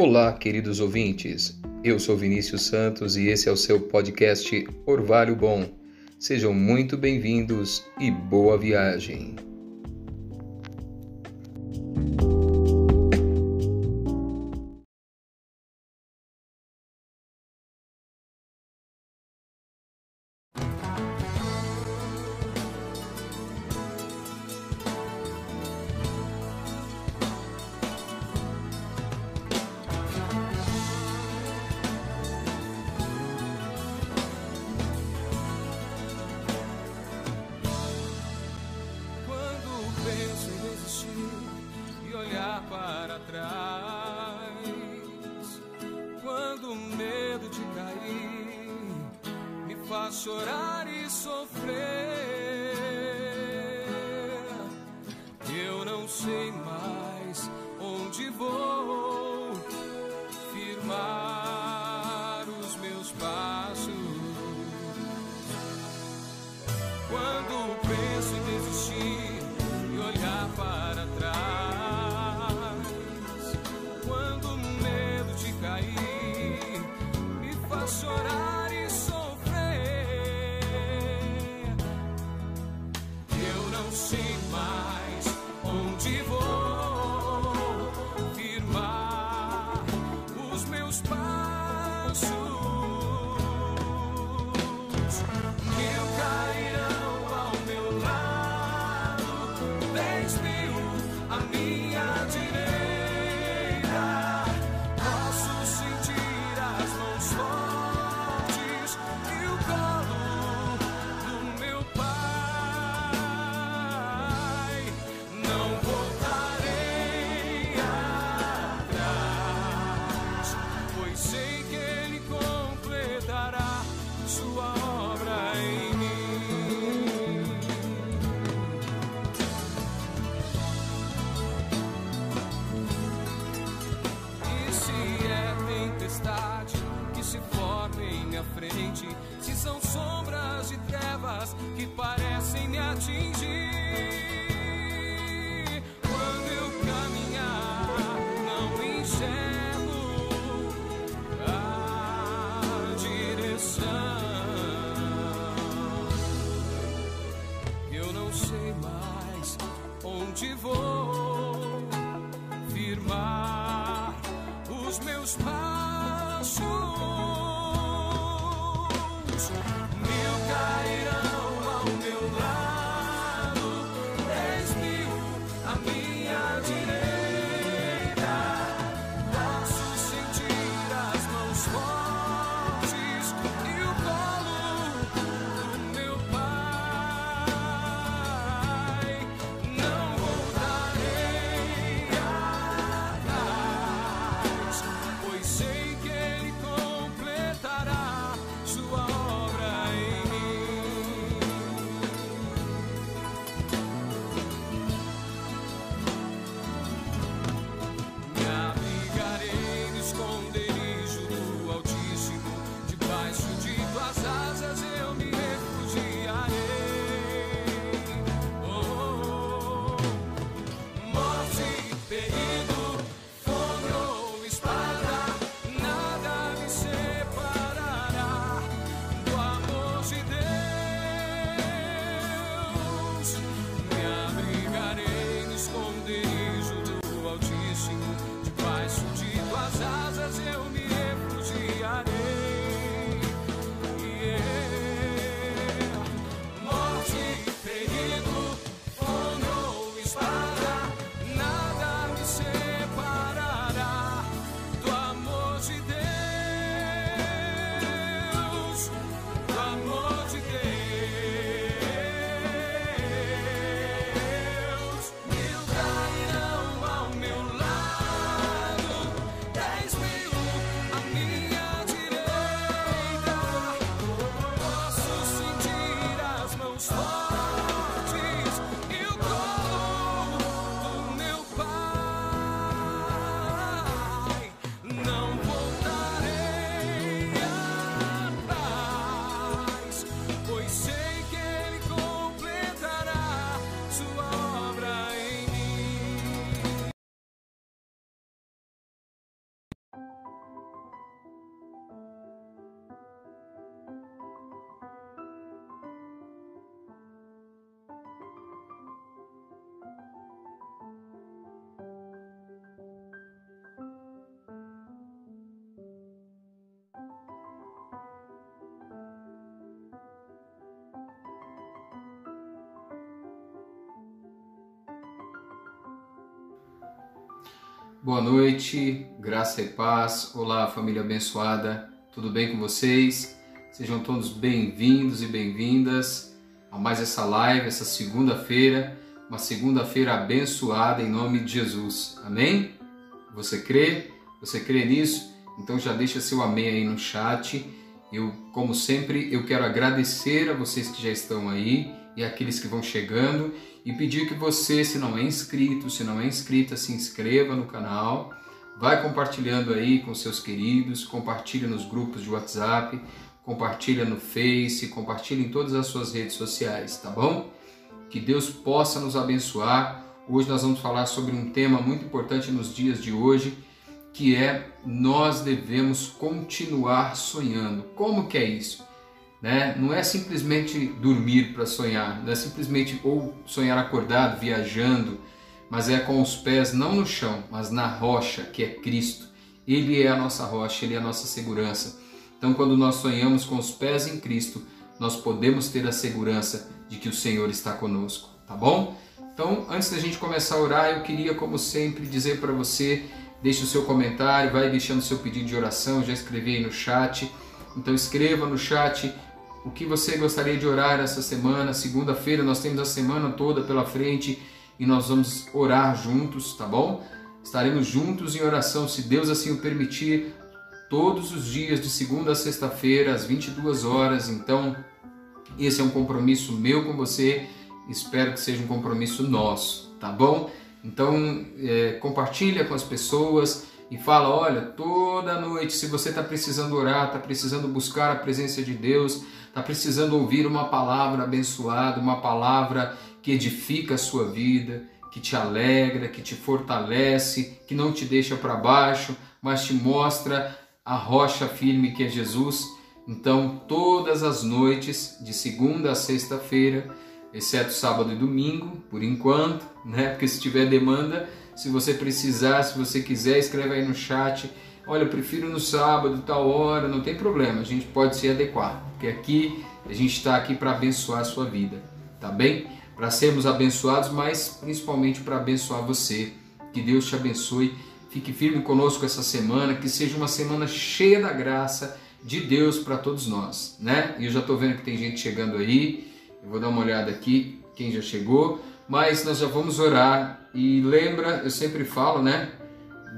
Olá, queridos ouvintes. Eu sou Vinícius Santos e esse é o seu podcast Orvalho Bom. Sejam muito bem-vindos e boa viagem. Boa noite, graça e paz. Olá, família abençoada, tudo bem com vocês? Sejam todos bem-vindos e bem-vindas a mais essa live, essa segunda-feira, uma segunda-feira abençoada em nome de Jesus. Amém? Você crê? Você crê nisso? Então já deixa seu amém aí no chat. Eu, como sempre, eu quero agradecer a vocês que já estão aí e aqueles que vão chegando e pedir que você, se não é inscrito, se não é inscrita, se inscreva no canal, vai compartilhando aí com seus queridos, compartilha nos grupos de WhatsApp, compartilha no Face, compartilha em todas as suas redes sociais, tá bom? Que Deus possa nos abençoar. Hoje nós vamos falar sobre um tema muito importante nos dias de hoje, que é nós devemos continuar sonhando. Como que é isso? Né? Não é simplesmente dormir para sonhar, não é simplesmente ou sonhar acordado, viajando, mas é com os pés não no chão, mas na rocha, que é Cristo. Ele é a nossa rocha, ele é a nossa segurança. Então, quando nós sonhamos com os pés em Cristo, nós podemos ter a segurança de que o Senhor está conosco, tá bom? Então, antes da gente começar a orar, eu queria, como sempre, dizer para você: deixe o seu comentário, vai deixando o seu pedido de oração, já escrevi aí no chat. Então, escreva no chat o que você gostaria de orar essa semana. Segunda-feira nós temos a semana toda pela frente e nós vamos orar juntos, tá bom? Estaremos juntos em oração, se Deus assim o permitir, todos os dias de segunda a sexta-feira às 22 horas. Então, esse é um compromisso meu com você. Espero que seja um compromisso nosso, tá bom? Então, é, compartilha com as pessoas e fala: olha, toda noite, se você está precisando orar, está precisando buscar a presença de Deus, está precisando ouvir uma palavra abençoada, uma palavra que edifica a sua vida, que te alegra, que te fortalece, que não te deixa para baixo, mas te mostra a rocha firme que é Jesus. Então, todas as noites, de segunda a sexta-feira, exceto sábado e domingo, por enquanto, né? Porque se tiver demanda, se você precisar, se você quiser, escreve aí no chat olha, eu prefiro no sábado, tal hora, não tem problema, a gente pode se adequar, porque aqui a gente está aqui para abençoar a sua vida, tá bem? Para sermos abençoados, mas principalmente para abençoar você. Que Deus te abençoe. Fique firme conosco essa semana, que seja uma semana cheia da graça de Deus para todos nós, né? E eu já estou vendo que tem gente chegando aí. Eu vou dar uma olhada aqui, quem já chegou, mas nós já vamos orar. E lembra, eu sempre falo, né?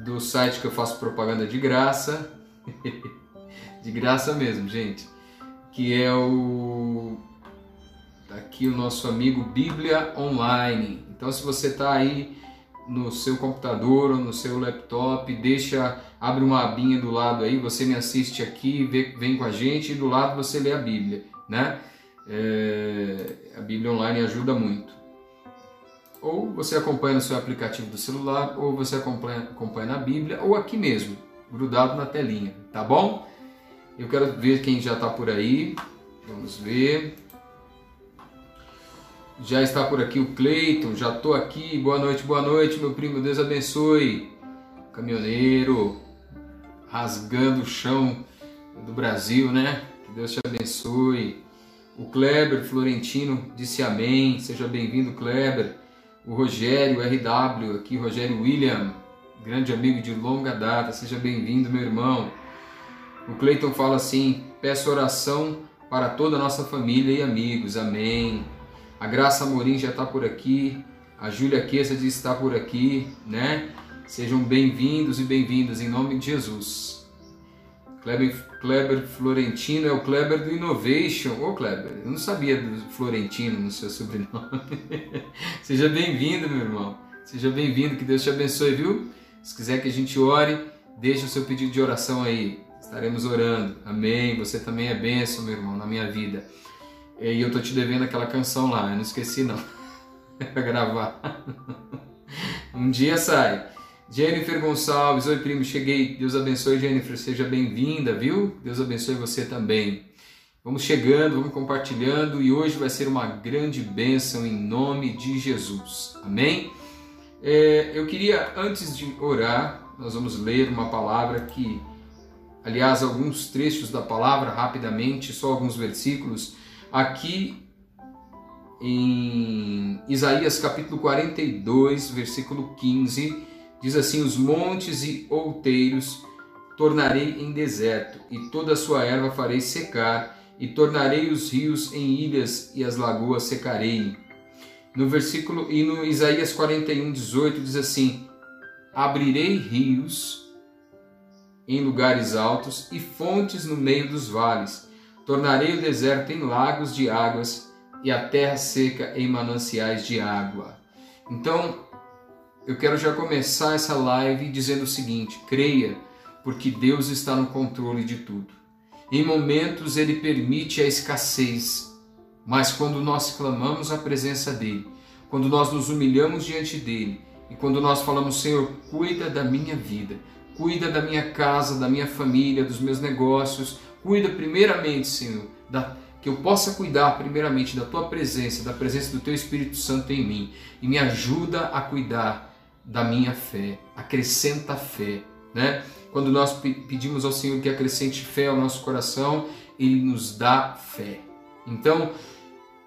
Do site que eu faço propaganda de graça, de graça mesmo, gente, que é o tá aqui o nosso amigo Bíblia Online. Então, se você está aí no seu computador ou no seu laptop, deixa, abre uma abinha do lado aí, você me assiste aqui, vem com a gente e do lado você lê a Bíblia, né? É, a Bíblia Online ajuda muito ou você acompanha no seu aplicativo do celular, ou você acompanha, acompanha na Bíblia, ou aqui mesmo, grudado na telinha, tá bom? Eu quero ver quem já está por aí. Vamos ver. Já está por aqui o Cleiton, já estou aqui. Boa noite, boa noite, meu primo. Deus abençoe. Caminhoneiro, rasgando o chão do Brasil, né? Que Deus te abençoe. O Kleber Florentino disse amém. Seja bem-vindo, Kleber o Rogério RW, aqui Rogério William, grande amigo de longa data, seja bem-vindo, meu irmão. O Cleiton fala assim: peço oração para toda a nossa família e amigos, amém. A Graça Amorim já está por aqui, a Júlia Queza diz está por aqui, né? Sejam bem-vindos e bem-vindas em nome de Jesus. Kleber, Kleber Florentino é o Kleber do Innovation. Ô Kleber, eu não sabia do Florentino no seu sobrenome. Seja bem-vindo, meu irmão. Seja bem-vindo, que Deus te abençoe, viu? Se quiser que a gente ore, deixa o seu pedido de oração aí. Estaremos orando. Amém. Você também é bênção, meu irmão, na minha vida. E eu tô te devendo aquela canção lá, eu não esqueci não. Pra gravar. Um dia sai. Jennifer Gonçalves, oi primo, cheguei. Deus abençoe, Jennifer, seja bem-vinda, viu? Deus abençoe você também. Vamos chegando, vamos compartilhando e hoje vai ser uma grande bênção em nome de Jesus. Amém? É, eu queria, antes de orar, nós vamos ler uma palavra que, aliás, alguns trechos da palavra rapidamente, só alguns versículos, aqui em Isaías capítulo 42, versículo 15 Diz assim: Os montes e outeiros tornarei em deserto, e toda a sua erva farei secar, e tornarei os rios em ilhas, e as lagoas secarei. No versículo e no Isaías 41, 18 diz assim: Abrirei rios em lugares altos e fontes no meio dos vales. Tornarei o deserto em lagos de águas e a terra seca em mananciais de água. Então, eu quero já começar essa live dizendo o seguinte: creia, porque Deus está no controle de tudo. Em momentos ele permite a escassez, mas quando nós clamamos a presença dele, quando nós nos humilhamos diante dele e quando nós falamos, Senhor, cuida da minha vida, cuida da minha casa, da minha família, dos meus negócios, cuida primeiramente, Senhor, da, que eu possa cuidar primeiramente da tua presença, da presença do teu Espírito Santo em mim e me ajuda a cuidar da minha fé, acrescenta fé, né? Quando nós pedimos ao Senhor que acrescente fé ao nosso coração, ele nos dá fé. Então,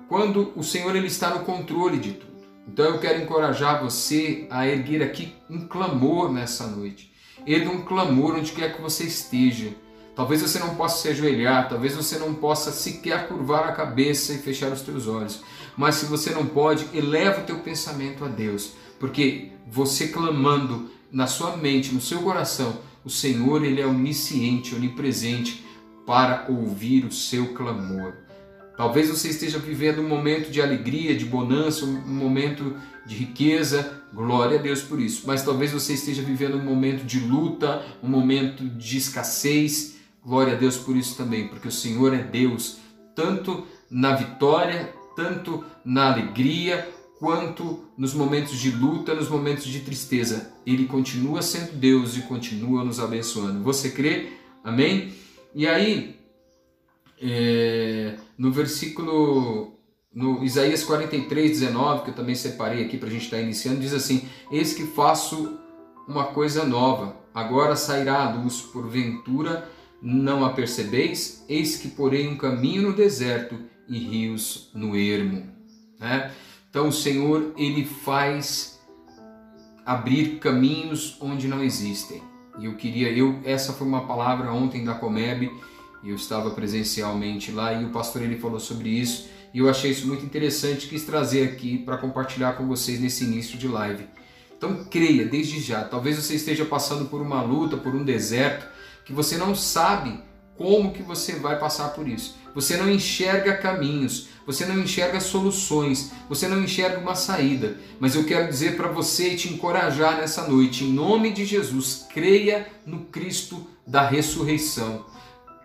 quando o Senhor ele está no controle de tudo. Então eu quero encorajar você a erguer aqui um clamor nessa noite. Erga um clamor onde quer que você esteja. Talvez você não possa se ajoelhar, talvez você não possa sequer curvar a cabeça e fechar os teus olhos. Mas se você não pode, eleva o teu pensamento a Deus, porque você clamando na sua mente, no seu coração, o Senhor ele é onisciente, onipresente para ouvir o seu clamor. Talvez você esteja vivendo um momento de alegria, de bonança, um momento de riqueza, glória a Deus por isso. Mas talvez você esteja vivendo um momento de luta, um momento de escassez, Glória a Deus por isso também, porque o Senhor é Deus, tanto na vitória, tanto na alegria, quanto nos momentos de luta, nos momentos de tristeza. Ele continua sendo Deus e continua nos abençoando. Você crê? Amém? E aí, é, no versículo, no Isaías 43, 19, que eu também separei aqui para a gente estar tá iniciando, diz assim: Eis que faço uma coisa nova, agora sairá a luz, porventura não a percebeis? Eis que porei um caminho no deserto e rios no ermo. Né? Então o Senhor ele faz abrir caminhos onde não existem. E eu queria, eu essa foi uma palavra ontem da Comeb, eu estava presencialmente lá e o pastor ele falou sobre isso e eu achei isso muito interessante, quis trazer aqui para compartilhar com vocês nesse início de live. Então creia desde já. Talvez você esteja passando por uma luta, por um deserto, que você não sabe como que você vai passar por isso. Você não enxerga caminhos, você não enxerga soluções, você não enxerga uma saída. Mas eu quero dizer para você e te encorajar nessa noite, em nome de Jesus, creia no Cristo da ressurreição.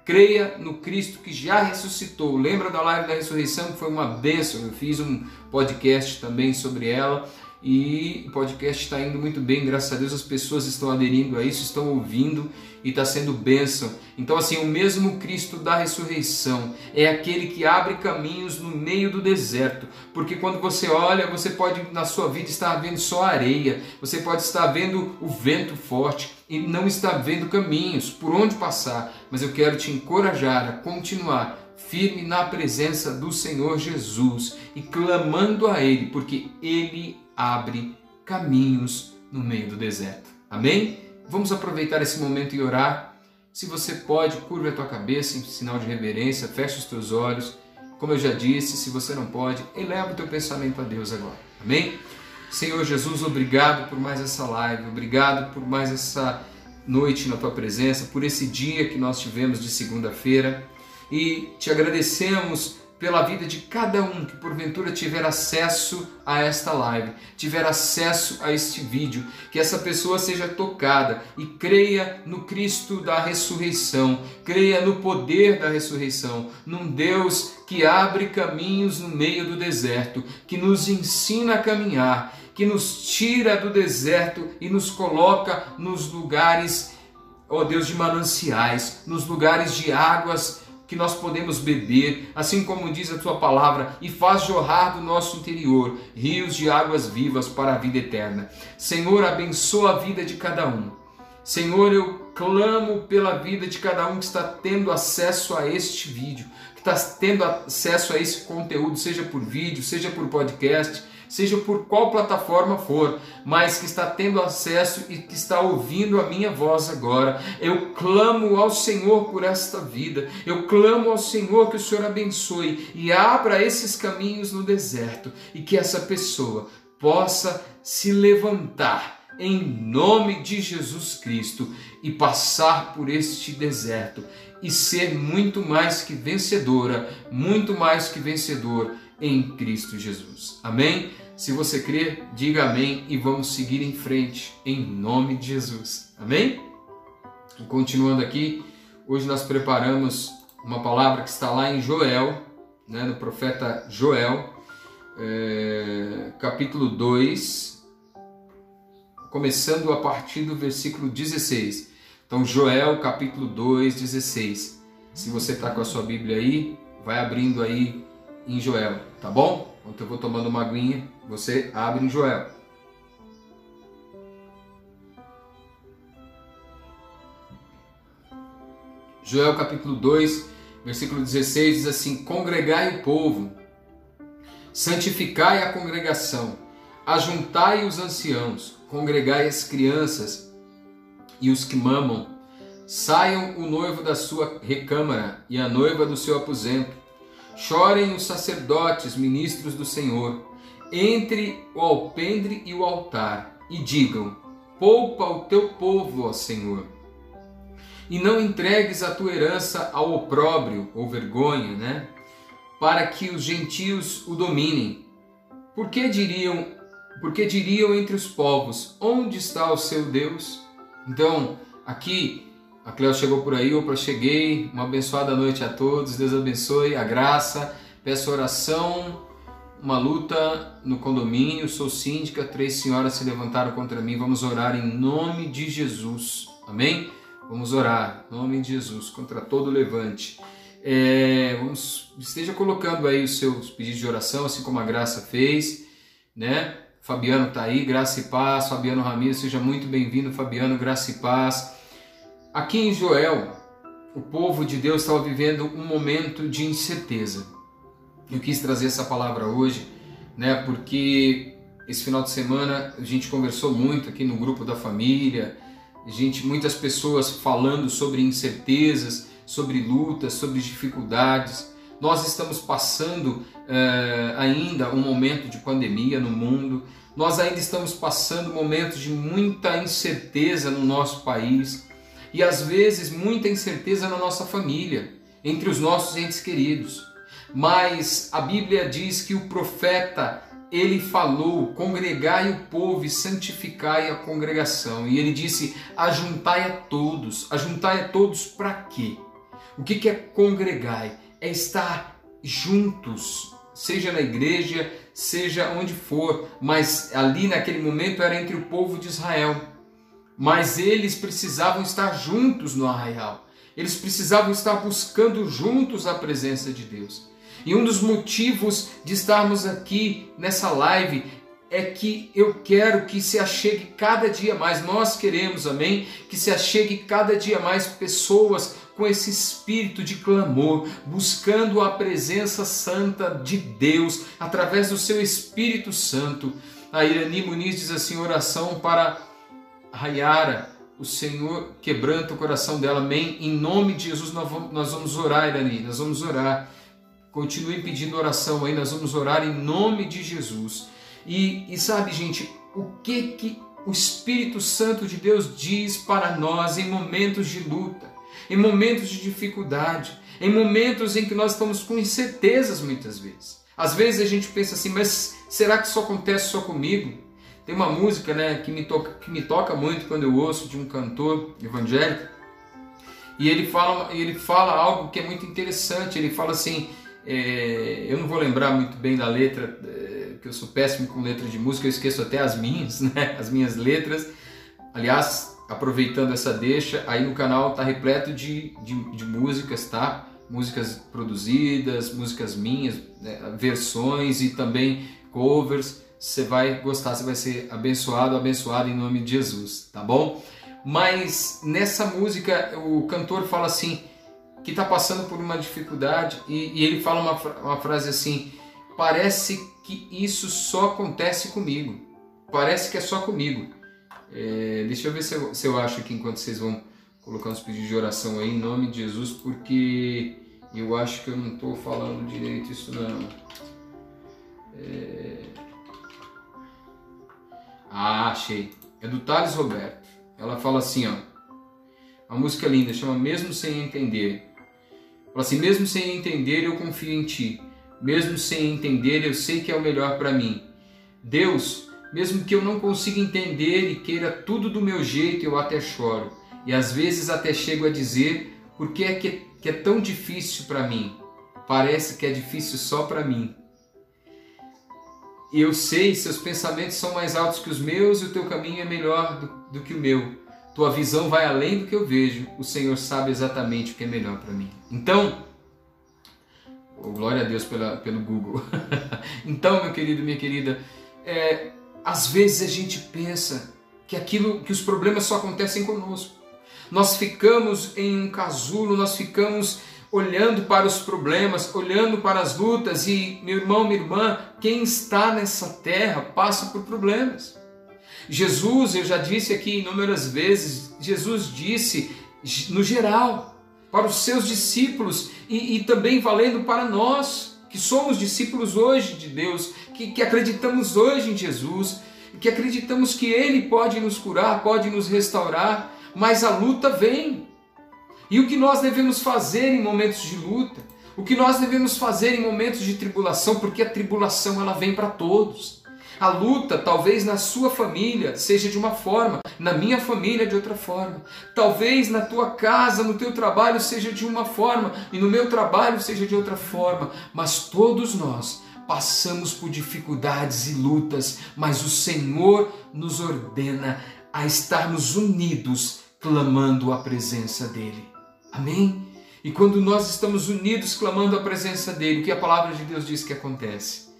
Creia no Cristo que já ressuscitou. Lembra da live da ressurreição que foi uma bênção? Eu fiz um podcast também sobre ela e o podcast está indo muito bem, graças a Deus as pessoas estão aderindo a isso, estão ouvindo e está sendo bênção. Então, assim, o mesmo Cristo da ressurreição é aquele que abre caminhos no meio do deserto, porque quando você olha, você pode na sua vida estar vendo só areia, você pode estar vendo o vento forte e não estar vendo caminhos por onde passar, mas eu quero te encorajar a continuar firme na presença do Senhor Jesus e clamando a Ele, porque Ele abre caminhos no meio do deserto. Amém? Vamos aproveitar esse momento e orar. Se você pode, curva a tua cabeça em sinal de reverência, feche os teus olhos. Como eu já disse, se você não pode, eleva o teu pensamento a Deus agora. Amém? Senhor Jesus, obrigado por mais essa live, obrigado por mais essa noite na tua presença, por esse dia que nós tivemos de segunda-feira e te agradecemos pela vida de cada um que porventura tiver acesso a esta live, tiver acesso a este vídeo, que essa pessoa seja tocada e creia no Cristo da ressurreição, creia no poder da ressurreição, num Deus que abre caminhos no meio do deserto, que nos ensina a caminhar, que nos tira do deserto e nos coloca nos lugares, ó oh Deus, de mananciais, nos lugares de águas que nós podemos beber, assim como diz a tua palavra, e faz jorrar do nosso interior rios de águas vivas para a vida eterna. Senhor, abençoa a vida de cada um. Senhor, eu clamo pela vida de cada um que está tendo acesso a este vídeo, que está tendo acesso a esse conteúdo, seja por vídeo, seja por podcast, seja por qual plataforma for, mas que está tendo acesso e que está ouvindo a minha voz agora. Eu clamo ao Senhor por esta vida, eu clamo ao Senhor que o Senhor abençoe e abra esses caminhos no deserto e que essa pessoa possa se levantar em nome de Jesus Cristo e passar por este deserto e ser muito mais que vencedora, muito mais que vencedor em Cristo Jesus. Amém? Se você crer, diga amém e vamos seguir em frente em nome de Jesus. Amém? E continuando aqui, hoje nós preparamos uma palavra que está lá em Joel, né, no profeta Joel, é, capítulo 2, começando a partir do versículo 16. Então, Joel capítulo 2, 16. Se você está com a sua Bíblia aí, vai abrindo aí em Joel, tá bom? Enquanto eu vou tomando uma aguinha, você abre em Joel. Joel capítulo 2, versículo 16 diz assim: Congregai o povo, santificai a congregação, ajuntai os anciãos, congregai as crianças e os que mamam. Saiam o noivo da sua recâmara e a noiva do seu aposento. Chorem os sacerdotes, ministros do Senhor, entre o alpendre e o altar, e digam: Poupa o teu povo, ó Senhor. E não entregues a tua herança ao opróbrio ou vergonha, né? Para que os gentios o dominem. Por que diriam, porque diriam entre os povos: Onde está o seu Deus? Então, aqui, a Cleo chegou por aí, opa, cheguei. Uma abençoada noite a todos. Deus abençoe a graça. Peço oração. Uma luta no condomínio. Sou síndica. Três senhoras se levantaram contra mim. Vamos orar em nome de Jesus. Amém? Vamos orar em nome de Jesus contra todo levante. É, vamos, esteja colocando aí os seus pedidos de oração, assim como a Graça fez, né? Fabiano está aí, graça e paz. Fabiano Ramiro, seja muito bem-vindo, Fabiano, graça e paz. Aqui em Joel, o povo de Deus estava vivendo um momento de incerteza. Eu quis trazer essa palavra hoje, né, porque esse final de semana a gente conversou muito aqui no grupo da família, gente, muitas pessoas falando sobre incertezas, sobre lutas, sobre dificuldades. Nós estamos passando uh, ainda um momento de pandemia no mundo, nós ainda estamos passando momentos de muita incerteza no nosso país e às vezes muita incerteza na nossa família, entre os nossos entes queridos. Mas a Bíblia diz que o profeta ele falou: congregai o povo e santificai a congregação. E ele disse: ajuntai a todos. Ajuntai a todos para quê? O que é congregai? É estar juntos, seja na igreja, seja onde for, mas ali naquele momento era entre o povo de Israel. Mas eles precisavam estar juntos no arraial. Eles precisavam estar buscando juntos a presença de Deus. E um dos motivos de estarmos aqui nessa live é que eu quero que se achegue cada dia mais, nós queremos, amém? Que se achegue cada dia mais pessoas com esse espírito de clamor, buscando a presença santa de Deus através do seu Espírito Santo. A Irani Muniz diz assim: oração para Rayara. O Senhor quebranta o coração dela, amém. Em nome de Jesus, nós vamos, nós vamos orar, Irani, nós vamos orar. Continue pedindo oração aí, nós vamos orar em nome de Jesus. E, e sabe, gente, o que que o Espírito Santo de Deus diz para nós em momentos de luta? em momentos de dificuldade, em momentos em que nós estamos com incertezas muitas vezes. Às vezes a gente pensa assim, mas será que isso acontece só comigo? Tem uma música né, que, me toca, que me toca muito quando eu ouço de um cantor evangélico e ele fala, ele fala algo que é muito interessante. Ele fala assim: é, eu não vou lembrar muito bem da letra, é, que eu sou péssimo com letra de música, eu esqueço até as minhas, né, as minhas letras. Aliás, aproveitando essa deixa, aí no canal tá repleto de, de, de músicas, tá? Músicas produzidas, músicas minhas, né? versões e também covers. Você vai gostar, você vai ser abençoado, abençoado em nome de Jesus, tá bom? Mas nessa música o cantor fala assim que está passando por uma dificuldade e, e ele fala uma, uma frase assim: parece que isso só acontece comigo. Parece que é só comigo. É, deixa eu ver se eu, se eu acho aqui enquanto vocês vão colocar uns pedidos de oração aí em nome de Jesus, porque eu acho que eu não estou falando direito isso não. É... Ah, achei. É do Thales Roberto. Ela fala assim, ó. Uma música linda, chama Mesmo Sem Entender. Fala assim, mesmo sem entender, eu confio em Ti. Mesmo sem entender, eu sei que é o melhor para mim. Deus, mesmo que eu não consiga entender e queira tudo do meu jeito, eu até choro. E às vezes até chego a dizer, por que é que, que é tão difícil para mim? Parece que é difícil só para mim. E eu sei, seus pensamentos são mais altos que os meus e o teu caminho é melhor do, do que o meu. Tua visão vai além do que eu vejo. O Senhor sabe exatamente o que é melhor para mim. Então, oh, glória a Deus pela, pelo Google. então, meu querido, minha querida, é, às vezes a gente pensa que aquilo, que os problemas só acontecem conosco. Nós ficamos em um casulo, nós ficamos olhando para os problemas, olhando para as lutas e, meu irmão, minha irmã, quem está nessa terra passa por problemas. Jesus, eu já disse aqui inúmeras vezes, Jesus disse no geral para os seus discípulos e, e também valendo para nós que somos discípulos hoje de Deus, que, que acreditamos hoje em Jesus, que acreditamos que Ele pode nos curar, pode nos restaurar, mas a luta vem. E o que nós devemos fazer em momentos de luta? O que nós devemos fazer em momentos de tribulação? Porque a tribulação ela vem para todos. A luta, talvez na sua família, seja de uma forma, na minha família de outra forma. Talvez na tua casa, no teu trabalho seja de uma forma e no meu trabalho seja de outra forma, mas todos nós passamos por dificuldades e lutas, mas o Senhor nos ordena a estarmos unidos clamando a presença dele. Amém? E quando nós estamos unidos clamando a presença dele, o que a palavra de Deus diz que acontece?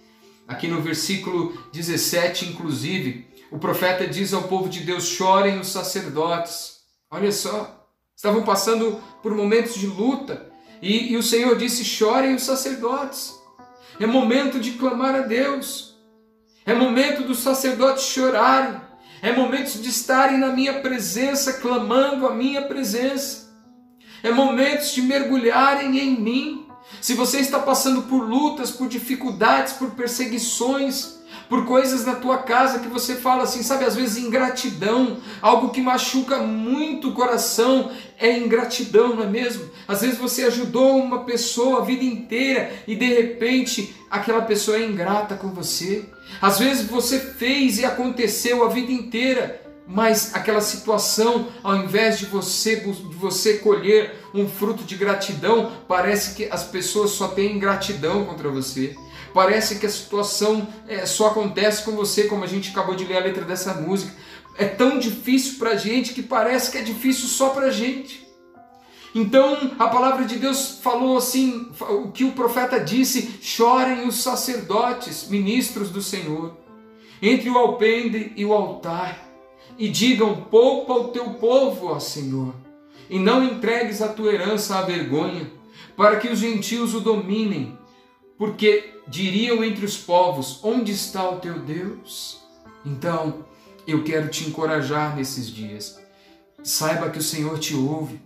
Aqui no versículo 17, inclusive, o profeta diz ao povo de Deus: chorem os sacerdotes. Olha só, estavam passando por momentos de luta e, e o Senhor disse: chorem os sacerdotes. É momento de clamar a Deus, é momento dos sacerdotes chorarem, é momento de estarem na minha presença, clamando a minha presença, é momento de mergulharem em mim. Se você está passando por lutas, por dificuldades, por perseguições, por coisas na tua casa que você fala assim, sabe, às vezes ingratidão, algo que machuca muito o coração é ingratidão, não é mesmo? Às vezes você ajudou uma pessoa a vida inteira e de repente aquela pessoa é ingrata com você. Às vezes você fez e aconteceu a vida inteira mas aquela situação, ao invés de você, de você colher um fruto de gratidão, parece que as pessoas só têm gratidão contra você. Parece que a situação é, só acontece com você, como a gente acabou de ler a letra dessa música. É tão difícil para a gente que parece que é difícil só para a gente. Então a palavra de Deus falou assim: o que o profeta disse: chorem os sacerdotes, ministros do Senhor, entre o alpendre e o altar e digam: Poupa o teu povo, ó Senhor, e não entregues a tua herança à vergonha, para que os gentios o dominem, porque diriam entre os povos: Onde está o teu Deus? Então, eu quero te encorajar nesses dias. Saiba que o Senhor te ouve.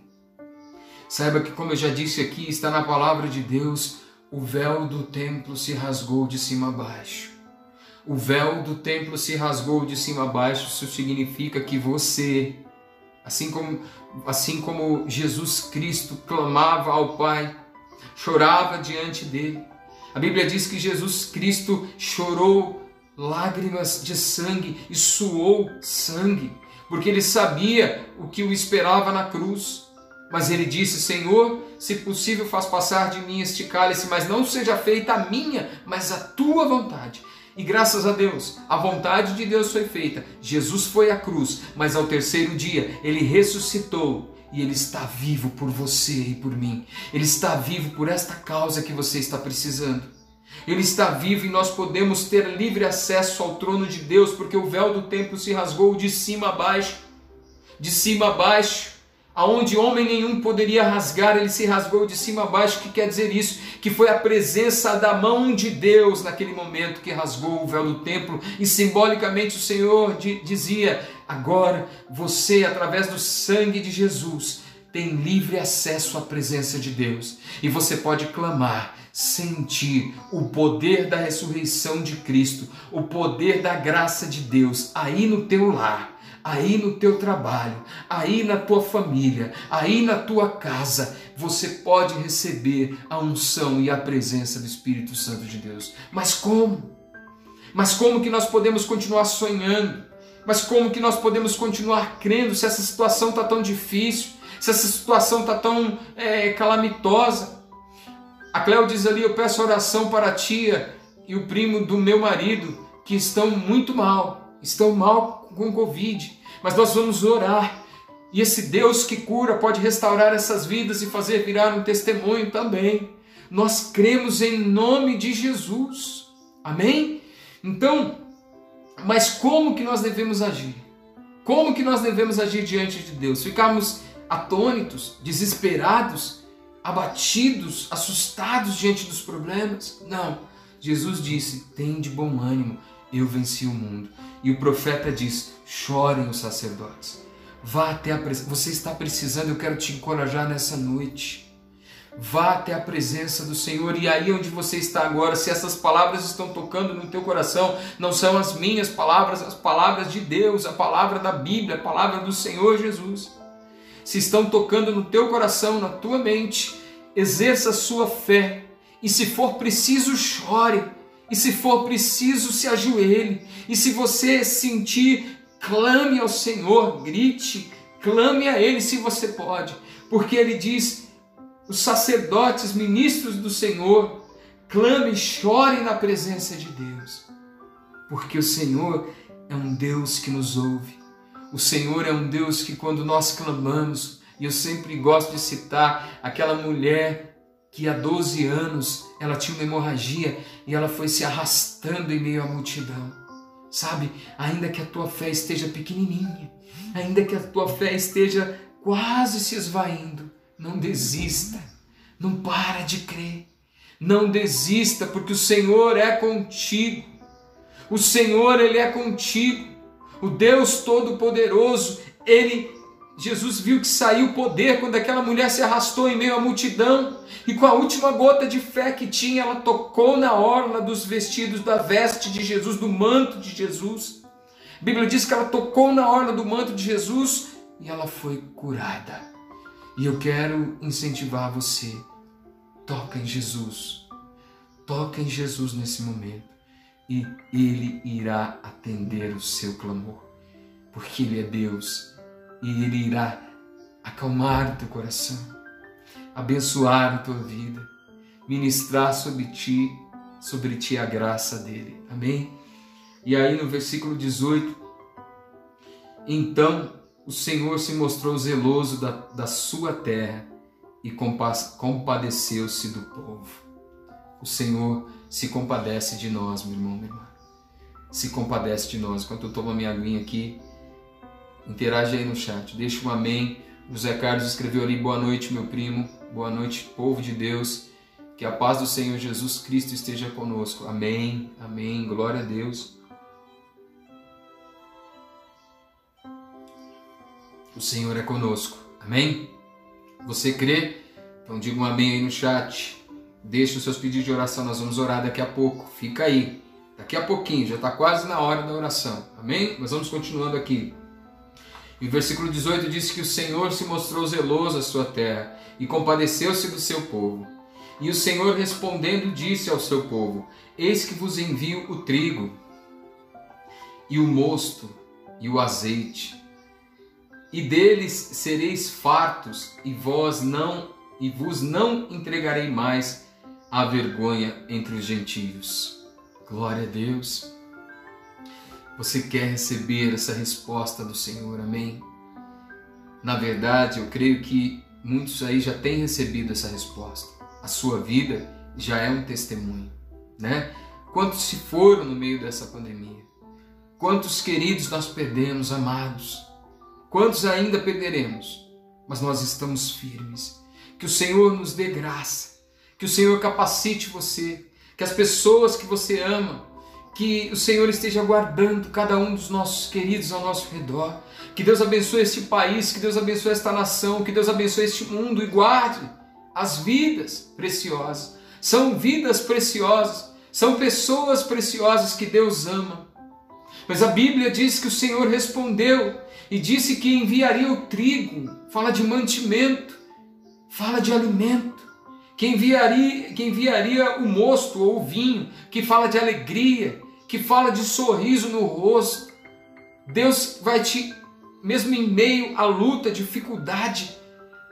Saiba que, como eu já disse aqui, está na palavra de Deus, o véu do templo se rasgou de cima a baixo o véu do templo se rasgou de cima a baixo, isso significa que você, assim como, assim como Jesus Cristo clamava ao Pai, chorava diante dele. A Bíblia diz que Jesus Cristo chorou lágrimas de sangue e suou sangue, porque ele sabia o que o esperava na cruz. Mas ele disse: Senhor, se possível, faz passar de mim este cálice, mas não seja feita a minha, mas a tua vontade. E graças a Deus, a vontade de Deus foi feita. Jesus foi à cruz, mas ao terceiro dia ele ressuscitou e ele está vivo por você e por mim. Ele está vivo por esta causa que você está precisando. Ele está vivo e nós podemos ter livre acesso ao trono de Deus, porque o véu do templo se rasgou de cima a baixo. De cima a baixo. Aonde homem nenhum poderia rasgar, ele se rasgou de cima a baixo. O que quer dizer isso? Que foi a presença da mão de Deus naquele momento que rasgou o véu do templo e simbolicamente o Senhor dizia: agora você, através do sangue de Jesus, tem livre acesso à presença de Deus e você pode clamar, sentir o poder da ressurreição de Cristo, o poder da graça de Deus aí no teu lar aí no teu trabalho, aí na tua família, aí na tua casa, você pode receber a unção e a presença do Espírito Santo de Deus. Mas como? Mas como que nós podemos continuar sonhando? Mas como que nós podemos continuar crendo se essa situação está tão difícil? Se essa situação está tão é, calamitosa? A Cléo diz ali: Eu peço oração para a tia e o primo do meu marido que estão muito mal, estão mal com Covid mas nós vamos orar. E esse Deus que cura pode restaurar essas vidas e fazer virar um testemunho também. Nós cremos em nome de Jesus. Amém? Então, mas como que nós devemos agir? Como que nós devemos agir diante de Deus? Ficarmos atônitos, desesperados, abatidos, assustados diante dos problemas? Não. Jesus disse: "Tem de bom ânimo, eu venci o mundo". E o profeta diz: chorem os sacerdotes. Vá até a presença. Você está precisando, eu quero te encorajar nessa noite. Vá até a presença do Senhor e aí onde você está agora, se essas palavras estão tocando no teu coração, não são as minhas palavras, as palavras de Deus, a palavra da Bíblia, a palavra do Senhor Jesus. Se estão tocando no teu coração, na tua mente, exerça a sua fé e se for preciso, chore. E se for preciso, se ajoelhe. E se você sentir, clame ao Senhor, grite, clame a Ele se você pode. Porque Ele diz: os sacerdotes, ministros do Senhor, clame, chorem na presença de Deus. Porque o Senhor é um Deus que nos ouve. O Senhor é um Deus que, quando nós clamamos, e eu sempre gosto de citar aquela mulher que há 12 anos ela tinha uma hemorragia e ela foi se arrastando em meio à multidão. Sabe, ainda que a tua fé esteja pequenininha, ainda que a tua fé esteja quase se esvaindo, não desista, não para de crer, não desista, porque o Senhor é contigo. O Senhor, Ele é contigo. O Deus Todo-Poderoso, Ele Jesus viu que saiu poder quando aquela mulher se arrastou em meio à multidão e com a última gota de fé que tinha, ela tocou na orla dos vestidos da veste de Jesus, do manto de Jesus. A Bíblia diz que ela tocou na orla do manto de Jesus e ela foi curada. E eu quero incentivar você. Toca em Jesus. Toca em Jesus nesse momento e ele irá atender o seu clamor, porque ele é Deus e Ele irá acalmar teu coração, abençoar a tua vida, ministrar sobre ti, sobre ti a graça dele. Amém? E aí no versículo 18, então o Senhor se mostrou zeloso da, da sua terra e compadeceu-se do povo. O Senhor se compadece de nós, meu irmão, minha irmã. Se compadece de nós. Enquanto eu tomo a minha aguinha aqui, Interage aí no chat, deixa um amém. José Carlos escreveu ali: Boa noite, meu primo. Boa noite, povo de Deus. Que a paz do Senhor Jesus Cristo esteja conosco. Amém, amém. Glória a Deus. O Senhor é conosco. Amém? Você crê? Então diga um amém aí no chat. Deixe os seus pedidos de oração. Nós vamos orar daqui a pouco. Fica aí. Daqui a pouquinho, já está quase na hora da oração. Amém? Nós vamos continuando aqui. E o versículo 18 diz que o Senhor se mostrou zeloso à sua terra e compadeceu-se do seu povo. E o Senhor respondendo disse ao seu povo: Eis que vos envio o trigo, e o mosto, e o azeite, e deles sereis fartos, e vós não, e vos não entregarei mais a vergonha entre os gentios. Glória a Deus. Você quer receber essa resposta do Senhor, amém? Na verdade, eu creio que muitos aí já têm recebido essa resposta. A sua vida já é um testemunho, né? Quantos se foram no meio dessa pandemia? Quantos queridos nós perdemos, amados? Quantos ainda perderemos? mas nós estamos firmes. Que o Senhor nos dê graça, que o Senhor capacite você, que as pessoas que você ama, que o Senhor esteja guardando cada um dos nossos queridos ao nosso redor. Que Deus abençoe este país, que Deus abençoe esta nação, que Deus abençoe este mundo e guarde as vidas preciosas. São vidas preciosas, são pessoas preciosas que Deus ama. Mas a Bíblia diz que o Senhor respondeu e disse que enviaria o trigo, fala de mantimento, fala de alimento, que enviaria, que enviaria o mosto ou o vinho, que fala de alegria, que fala de sorriso no rosto. Deus vai te, mesmo em meio à luta, dificuldade,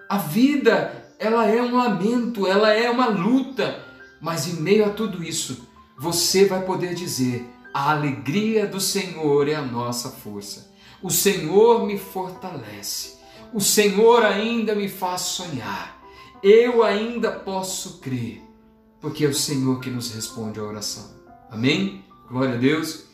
a vida, ela é um lamento, ela é uma luta, mas em meio a tudo isso, você vai poder dizer: a alegria do Senhor é a nossa força. O Senhor me fortalece. O Senhor ainda me faz sonhar. Eu ainda posso crer, porque é o Senhor que nos responde a oração. Amém? Glória a Deus.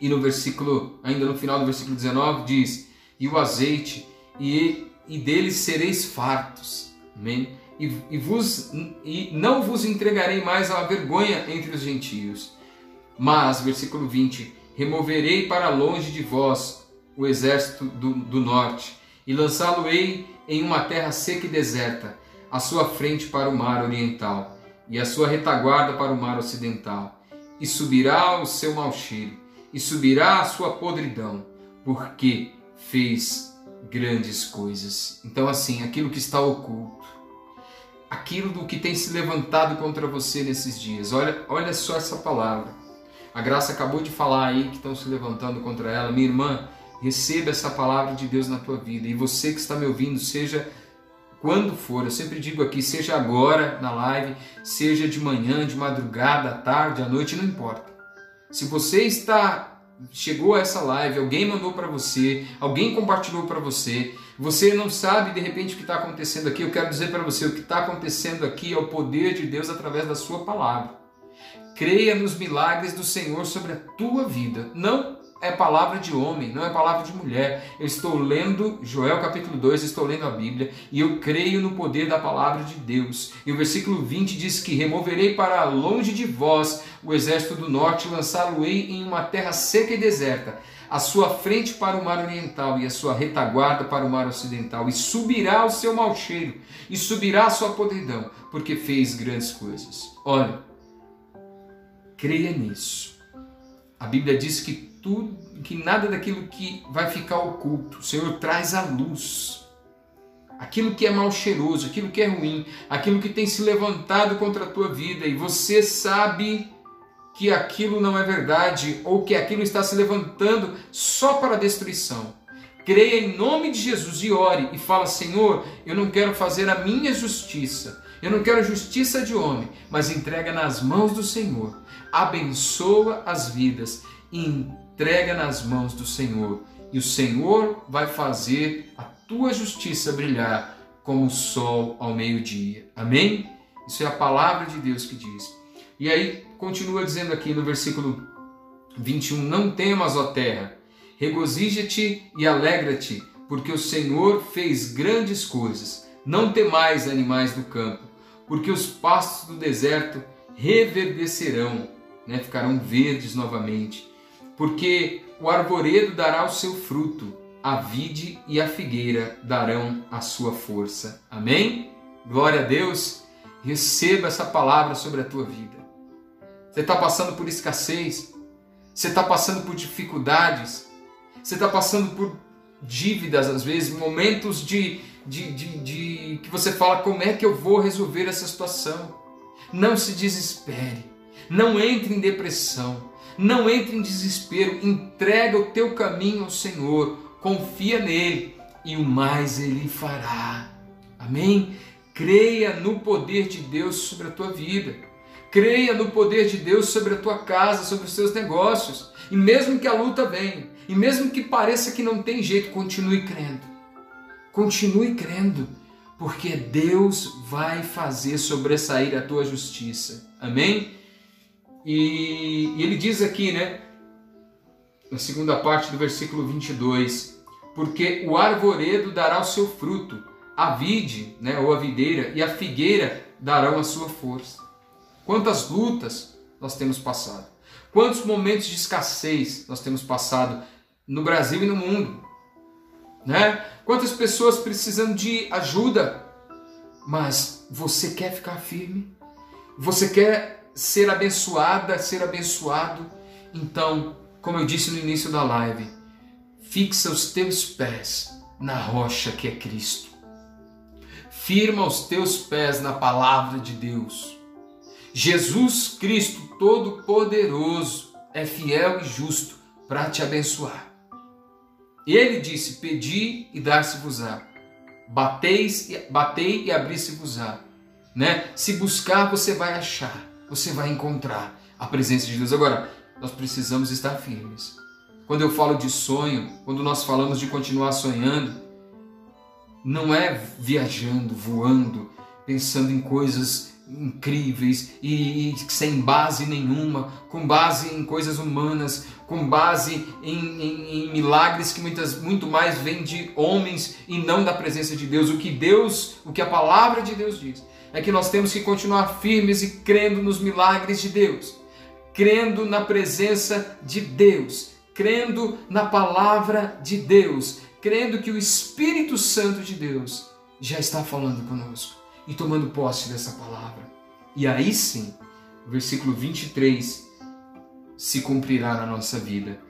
E no versículo, ainda no final do versículo 19, diz: E o azeite, e, e deles sereis fartos. Amém? E, e, vos, e não vos entregarei mais à vergonha entre os gentios. Mas, versículo 20: Removerei para longe de vós o exército do, do norte, e lançá-lo-ei em uma terra seca e deserta, a sua frente para o mar oriental, e a sua retaguarda para o mar ocidental. E subirá o seu mau cheiro, e subirá a sua podridão, porque fez grandes coisas. Então, assim, aquilo que está oculto, aquilo do que tem se levantado contra você nesses dias, olha, olha só essa palavra. A Graça acabou de falar aí que estão se levantando contra ela. Minha irmã, Receba essa palavra de Deus na tua vida. E você que está me ouvindo, seja quando for, eu sempre digo aqui, seja agora na live, seja de manhã, de madrugada, à tarde, à noite, não importa. Se você está chegou a essa live, alguém mandou para você, alguém compartilhou para você, você não sabe de repente o que está acontecendo aqui, eu quero dizer para você, o que está acontecendo aqui é o poder de Deus através da sua palavra. Creia nos milagres do Senhor sobre a tua vida. Não é palavra de homem, não é palavra de mulher. Eu estou lendo Joel capítulo 2, estou lendo a Bíblia e eu creio no poder da palavra de Deus. E o versículo 20 diz que removerei para longe de vós o exército do norte, lançá-lo-ei em uma terra seca e deserta, a sua frente para o mar oriental e a sua retaguarda para o mar ocidental, e subirá o seu mau cheiro, e subirá a sua podridão, porque fez grandes coisas. Olha, creia nisso. A Bíblia diz que tudo, que nada daquilo que vai ficar oculto. O Senhor traz a luz. Aquilo que é mal cheiroso, aquilo que é ruim, aquilo que tem se levantado contra a tua vida e você sabe que aquilo não é verdade ou que aquilo está se levantando só para destruição. Creia em nome de Jesus e ore e fala: Senhor, eu não quero fazer a minha justiça, eu não quero justiça de homem, mas entrega nas mãos do Senhor. Abençoa as vidas e entrega nas mãos do Senhor, e o Senhor vai fazer a tua justiça brilhar como o sol ao meio-dia. Amém? Isso é a palavra de Deus que diz. E aí continua dizendo aqui no versículo 21: Não temas, ó terra, regozija-te e alegra-te, porque o Senhor fez grandes coisas. Não temais, animais do campo, porque os pastos do deserto reverdecerão, né? ficarão verdes novamente porque o arvoredo dará o seu fruto, a vide e a figueira darão a sua força. Amém? Glória a Deus. Receba essa palavra sobre a tua vida. Você está passando por escassez, você está passando por dificuldades, você está passando por dívidas, às vezes, momentos de, de, de, de que você fala: como é que eu vou resolver essa situação? Não se desespere, não entre em depressão, não entre em desespero, entrega o teu caminho ao Senhor, confia nele e o mais ele fará. Amém? Creia no poder de Deus sobre a tua vida. Creia no poder de Deus sobre a tua casa, sobre os teus negócios. E mesmo que a luta venha, e mesmo que pareça que não tem jeito, continue crendo. Continue crendo, porque Deus vai fazer sobressair a tua justiça. Amém? E, e ele diz aqui, né, na segunda parte do versículo 22, porque o arvoredo dará o seu fruto, a vide, né, ou a videira, e a figueira darão a sua força. Quantas lutas nós temos passado, quantos momentos de escassez nós temos passado no Brasil e no mundo, né? Quantas pessoas precisando de ajuda, mas você quer ficar firme? Você quer ser abençoada, ser abençoado? Então, como eu disse no início da live, fixa os teus pés na rocha que é Cristo. Firma os teus pés na palavra de Deus. Jesus Cristo Todo-Poderoso é fiel e justo para te abençoar. Ele disse: Pedi e dar-se-vos-á. Bateis, batei e abri-se-vos-á. Né? Se buscar, você vai achar, você vai encontrar a presença de Deus. Agora, nós precisamos estar firmes. Quando eu falo de sonho, quando nós falamos de continuar sonhando, não é viajando, voando, pensando em coisas incríveis e, e, sem base nenhuma, com base em coisas humanas, com base em, em, em, milagres que muitas, muito mais vêm de homens e não da presença de Deus. O que Deus, o que a palavra de Deus diz, é que nós temos que continuar firmes e crendo nos milagres de Deus, crendo na presença de Deus, crendo na palavra de Deus, crendo que o Espírito Santo de Deus já está falando conosco e tomando posse dessa palavra. E aí sim, versículo 23 se cumprirá na nossa vida.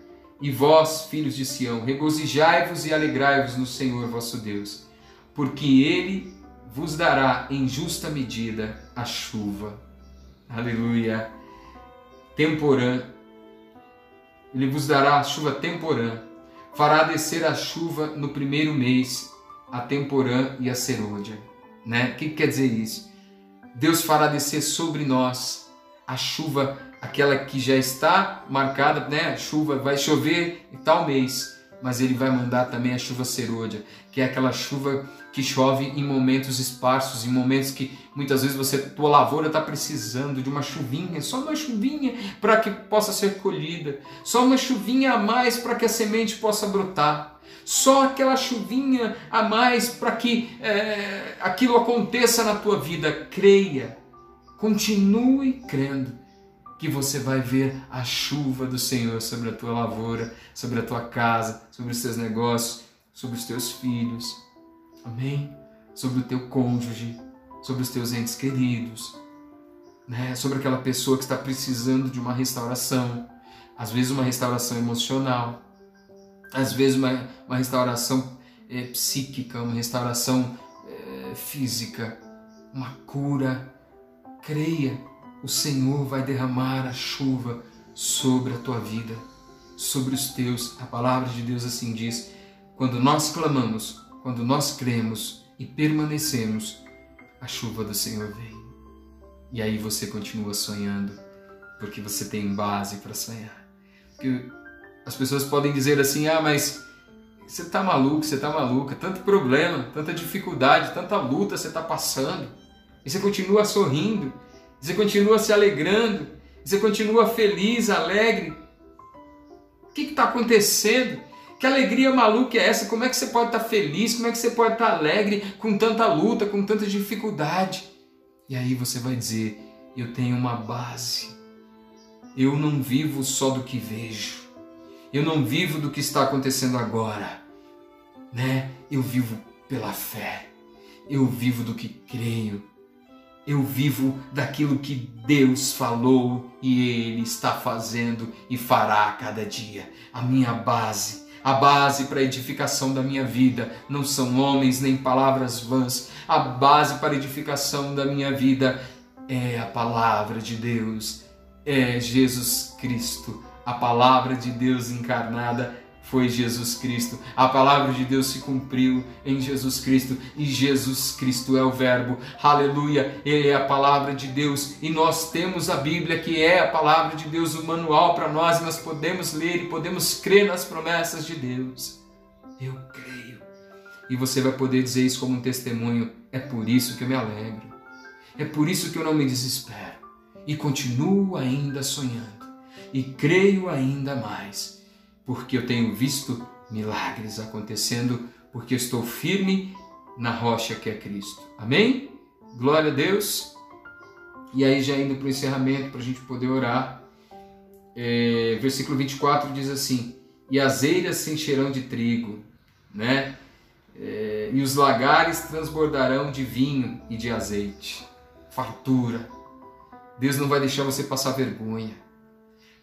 E vós, filhos de Sião, regozijai-vos e alegrai-vos no Senhor vosso Deus, porque ele vos dará em justa medida a chuva. Aleluia. Temporã. Ele vos dará a chuva temporã. Fará descer a chuva no primeiro mês, a temporã e a serôdia. Né? O que quer dizer isso? Deus fará descer sobre nós a chuva, aquela que já está marcada, né? A chuva vai chover em tal mês, mas Ele vai mandar também a chuva serôdia, que é aquela chuva que chove em momentos esparsos, em momentos que muitas vezes você, tua lavoura está precisando de uma chuvinha, só uma chuvinha para que possa ser colhida, só uma chuvinha a mais para que a semente possa brotar só aquela chuvinha a mais para que é, aquilo aconteça na tua vida. Creia, continue crendo que você vai ver a chuva do Senhor sobre a tua lavoura, sobre a tua casa, sobre os teus negócios, sobre os teus filhos. Amém? Sobre o teu cônjuge, sobre os teus entes queridos, né? sobre aquela pessoa que está precisando de uma restauração, às vezes uma restauração emocional às vezes uma, uma restauração é, psíquica, uma restauração é, física, uma cura. Creia, o Senhor vai derramar a chuva sobre a tua vida, sobre os teus. A palavra de Deus assim diz: quando nós clamamos, quando nós cremos e permanecemos, a chuva do Senhor vem. E aí você continua sonhando, porque você tem base para sonhar. Porque as pessoas podem dizer assim: ah, mas você está maluco, você está maluca, tanto problema, tanta dificuldade, tanta luta você está passando, e você continua sorrindo, você continua se alegrando, você continua feliz, alegre. O que está acontecendo? Que alegria maluca é essa? Como é que você pode estar tá feliz? Como é que você pode estar tá alegre com tanta luta, com tanta dificuldade? E aí você vai dizer: Eu tenho uma base. Eu não vivo só do que vejo. Eu não vivo do que está acontecendo agora, né? Eu vivo pela fé. Eu vivo do que creio. Eu vivo daquilo que Deus falou e Ele está fazendo e fará a cada dia. A minha base, a base para a edificação da minha vida não são homens nem palavras vãs. A base para a edificação da minha vida é a palavra de Deus, é Jesus Cristo a palavra de Deus encarnada foi Jesus Cristo. A palavra de Deus se cumpriu em Jesus Cristo e Jesus Cristo é o Verbo. Aleluia! Ele é a palavra de Deus e nós temos a Bíblia que é a palavra de Deus, o manual para nós. Nós podemos ler e podemos crer nas promessas de Deus. Eu creio. E você vai poder dizer isso como um testemunho. É por isso que eu me alegro. É por isso que eu não me desespero e continuo ainda sonhando e creio ainda mais, porque eu tenho visto milagres acontecendo, porque eu estou firme na rocha que é Cristo. Amém? Glória a Deus. E aí, já indo para o encerramento, para a gente poder orar, é, versículo 24 diz assim: E as eiras se encherão de trigo, né? É, e os lagares transbordarão de vinho e de azeite. Fartura. Deus não vai deixar você passar vergonha.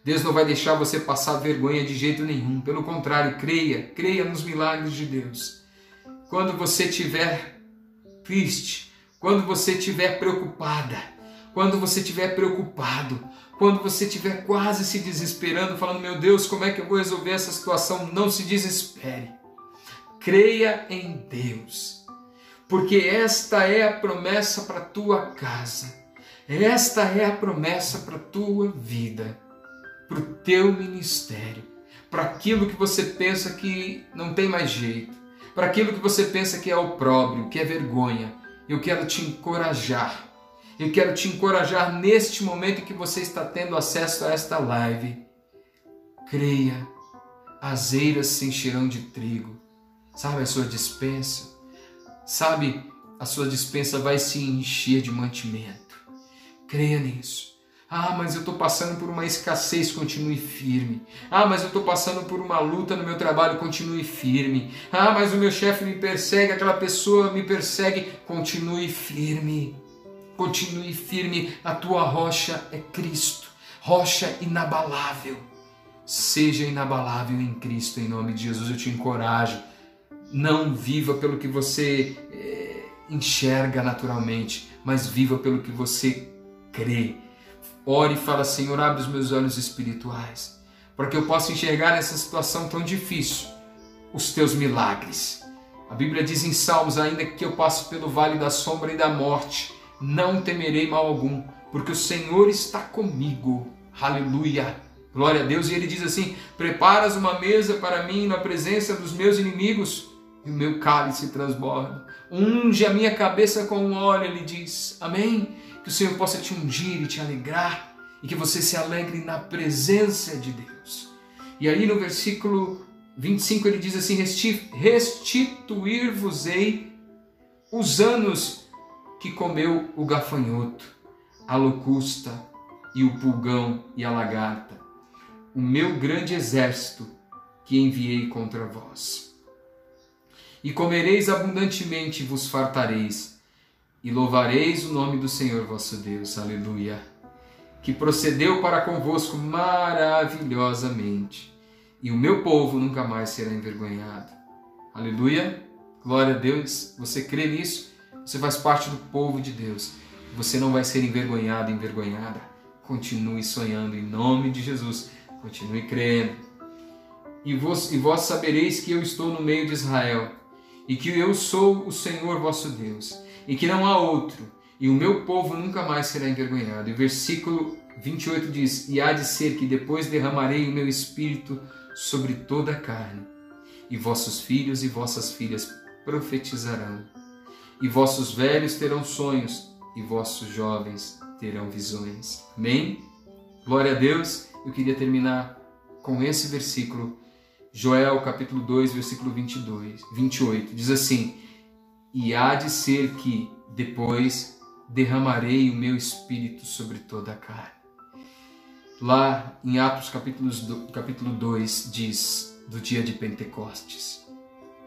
Deus não vai deixar você passar vergonha de jeito nenhum. Pelo contrário, creia, creia nos milagres de Deus. Quando você estiver triste, quando você estiver preocupada, quando você estiver preocupado, quando você estiver quase se desesperando, falando: Meu Deus, como é que eu vou resolver essa situação? Não se desespere. Creia em Deus, porque esta é a promessa para tua casa, esta é a promessa para tua vida para o teu ministério, para aquilo que você pensa que não tem mais jeito, para aquilo que você pensa que é opróbrio, que é vergonha. Eu quero te encorajar. Eu quero te encorajar neste momento que você está tendo acesso a esta live. Creia, as eiras se encherão de trigo. Sabe a sua dispensa? Sabe, a sua dispensa vai se encher de mantimento. Creia nisso. Ah, mas eu estou passando por uma escassez, continue firme. Ah, mas eu estou passando por uma luta no meu trabalho, continue firme. Ah, mas o meu chefe me persegue, aquela pessoa me persegue, continue firme. Continue firme, a tua rocha é Cristo, rocha inabalável. Seja inabalável em Cristo, em nome de Jesus, eu te encorajo. Não viva pelo que você é, enxerga naturalmente, mas viva pelo que você crê Ore e fala, Senhor, abre os meus olhos espirituais, para que eu possa enxergar nessa situação tão difícil os teus milagres. A Bíblia diz em Salmos: ainda que eu passe pelo vale da sombra e da morte, não temerei mal algum, porque o Senhor está comigo. Aleluia! Glória a Deus. E ele diz assim: Preparas uma mesa para mim na presença dos meus inimigos, e o meu cálice transborda. Unge a minha cabeça com óleo, ele diz. Amém? Que o Senhor possa te ungir e te alegrar e que você se alegre na presença de Deus. E aí no versículo 25 ele diz assim: Restituir-vos-ei os anos que comeu o gafanhoto, a locusta e o pulgão e a lagarta, o meu grande exército que enviei contra vós. E comereis abundantemente e vos fartareis e louvareis o nome do Senhor vosso Deus. Aleluia. Que procedeu para convosco maravilhosamente, e o meu povo nunca mais será envergonhado. Aleluia. Glória a Deus. Você crê nisso? Você faz parte do povo de Deus. Você não vai ser envergonhado, envergonhada. Continue sonhando em nome de Jesus. Continue crendo. E vós, e vós sabereis que eu estou no meio de Israel, e que eu sou o Senhor vosso Deus e que não há outro, e o meu povo nunca mais será envergonhado. E o versículo 28 diz: E há de ser que depois derramarei o meu espírito sobre toda a carne, e vossos filhos e vossas filhas profetizarão, e vossos velhos terão sonhos, e vossos jovens terão visões. Amém? Glória a Deus. Eu queria terminar com esse versículo, Joel capítulo 2, versículo 22, 28. Diz assim: e há de ser que depois derramarei o meu espírito sobre toda a carne. Lá em Atos do, capítulo 2 diz do dia de Pentecostes,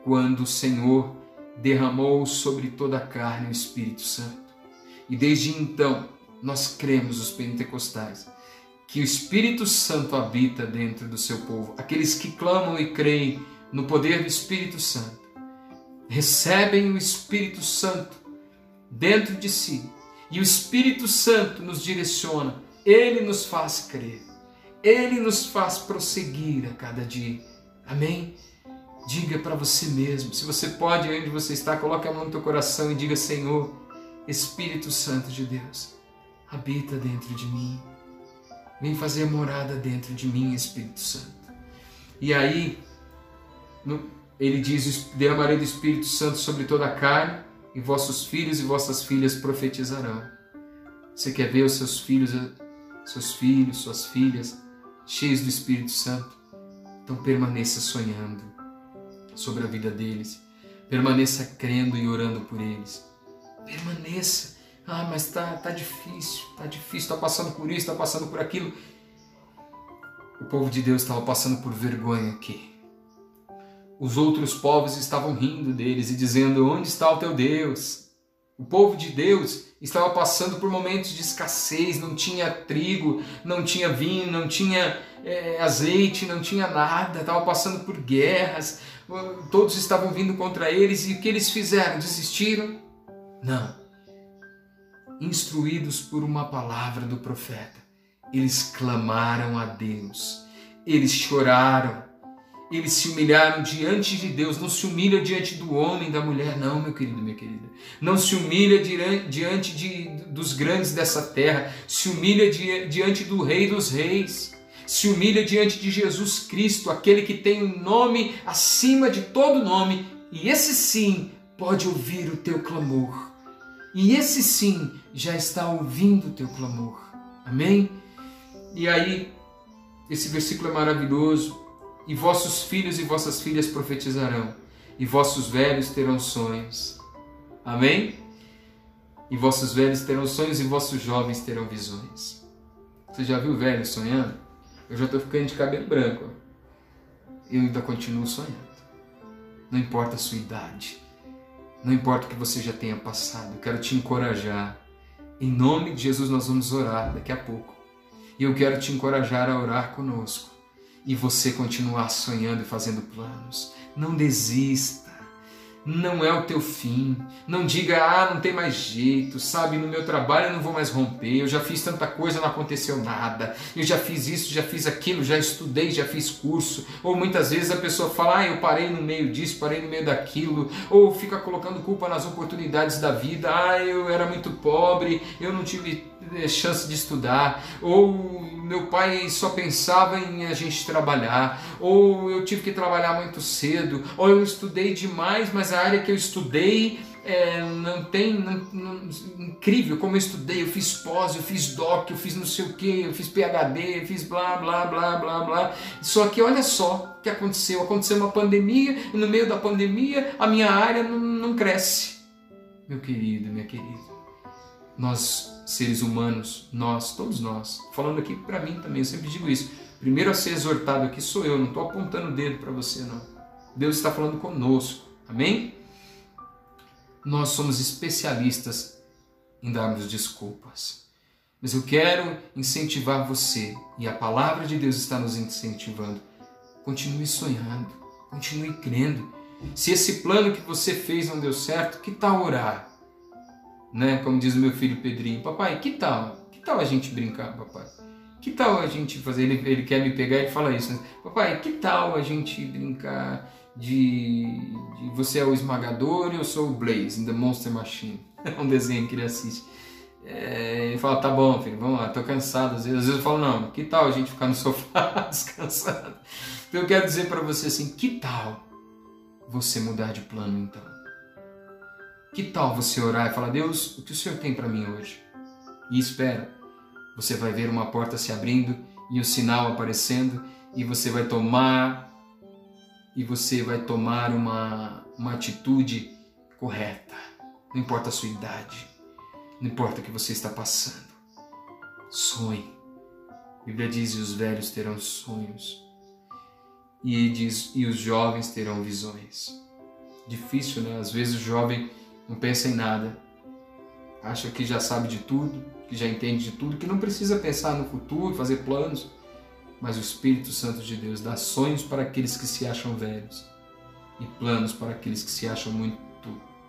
quando o Senhor derramou sobre toda a carne o Espírito Santo. E desde então nós cremos, os pentecostais, que o Espírito Santo habita dentro do seu povo, aqueles que clamam e creem no poder do Espírito Santo recebem o Espírito Santo dentro de si. E o Espírito Santo nos direciona, ele nos faz crer, ele nos faz prosseguir a cada dia. Amém? Diga para você mesmo, se você pode, onde você está, coloque a mão no teu coração e diga: Senhor, Espírito Santo de Deus, habita dentro de mim. Vem fazer morada dentro de mim, Espírito Santo. E aí, no, ele diz: Derramarei do Espírito Santo sobre toda a carne, e vossos filhos e vossas filhas profetizarão. Você quer ver os seus filhos, seus filhos, suas filhas cheios do Espírito Santo? Então permaneça sonhando, sobre a vida deles. Permaneça crendo e orando por eles. Permaneça. Ah, mas tá, tá difícil, tá difícil, tá passando por isso, tá passando por aquilo. O povo de Deus estava passando por vergonha aqui. Os outros povos estavam rindo deles e dizendo: Onde está o teu Deus? O povo de Deus estava passando por momentos de escassez, não tinha trigo, não tinha vinho, não tinha é, azeite, não tinha nada, estava passando por guerras, todos estavam vindo contra eles e o que eles fizeram? Desistiram? Não. Instruídos por uma palavra do profeta, eles clamaram a Deus, eles choraram, eles se humilharam diante de Deus, não se humilha diante do homem, da mulher, não, meu querido, minha querida. Não se humilha diante de, dos grandes dessa terra, se humilha diante do Rei dos Reis se humilha diante de Jesus Cristo, aquele que tem um nome acima de todo nome, e esse sim pode ouvir o teu clamor. E esse sim já está ouvindo o teu clamor. Amém? E aí, esse versículo é maravilhoso. E vossos filhos e vossas filhas profetizarão, e vossos velhos terão sonhos. Amém? E vossos velhos terão sonhos, e vossos jovens terão visões. Você já viu velho sonhando? Eu já estou ficando de cabelo branco. Eu ainda continuo sonhando. Não importa a sua idade. Não importa o que você já tenha passado. Eu quero te encorajar. Em nome de Jesus, nós vamos orar daqui a pouco. E eu quero te encorajar a orar conosco. E você continuar sonhando e fazendo planos. Não desista não é o teu fim. Não diga, ah, não tem mais jeito, sabe? No meu trabalho eu não vou mais romper, eu já fiz tanta coisa, não aconteceu nada, eu já fiz isso, já fiz aquilo, já estudei, já fiz curso. Ou muitas vezes a pessoa fala, ah, eu parei no meio disso, parei no meio daquilo, ou fica colocando culpa nas oportunidades da vida, ah, eu era muito pobre, eu não tive chance de estudar, ou meu pai só pensava em a gente trabalhar, ou eu tive que trabalhar muito cedo, ou eu estudei demais, mas a área que eu estudei é, não tem. Não, não, incrível como eu estudei, eu fiz pós, eu fiz doc, eu fiz não sei o que, eu fiz PhD, eu fiz blá blá blá blá blá. Só que olha só o que aconteceu: aconteceu uma pandemia, e no meio da pandemia a minha área não, não cresce. Meu querido, minha querida nós seres humanos, nós, todos nós, falando aqui para mim também, eu sempre digo isso. Primeiro a ser exortado aqui sou eu, não estou apontando o dedo para você, não. Deus está falando conosco, amém? Nós somos especialistas em darmos desculpas. Mas eu quero incentivar você, e a palavra de Deus está nos incentivando. Continue sonhando, continue crendo. Se esse plano que você fez não deu certo, que tal orar? Né? Como diz o meu filho Pedrinho, papai, que tal? Que tal a gente brincar, papai? Que tal a gente fazer? Ele, ele quer me pegar e fala isso, né? Papai, que tal a gente brincar de, de você é o esmagador e eu sou o Blaze, The Monster Machine? É um desenho que ele assiste. É, ele fala, tá bom, filho, vamos lá, tô cansado. Às vezes, às vezes eu falo, não, que tal a gente ficar no sofá descansado? Então eu quero dizer para você assim, que tal você mudar de plano então? Que tal você orar e falar: Deus, o que o Senhor tem para mim hoje? E espera, você vai ver uma porta se abrindo e um sinal aparecendo e você vai tomar e você vai tomar uma, uma atitude correta. Não importa a sua idade, não importa o que você está passando. Sonhe. A Bíblia diz: e os velhos terão sonhos, e diz: e os jovens terão visões. Difícil, né? Às vezes o jovem não pensa em nada, acha que já sabe de tudo, que já entende de tudo, que não precisa pensar no futuro, fazer planos. Mas o Espírito Santo de Deus dá sonhos para aqueles que se acham velhos e planos para aqueles que se acham muito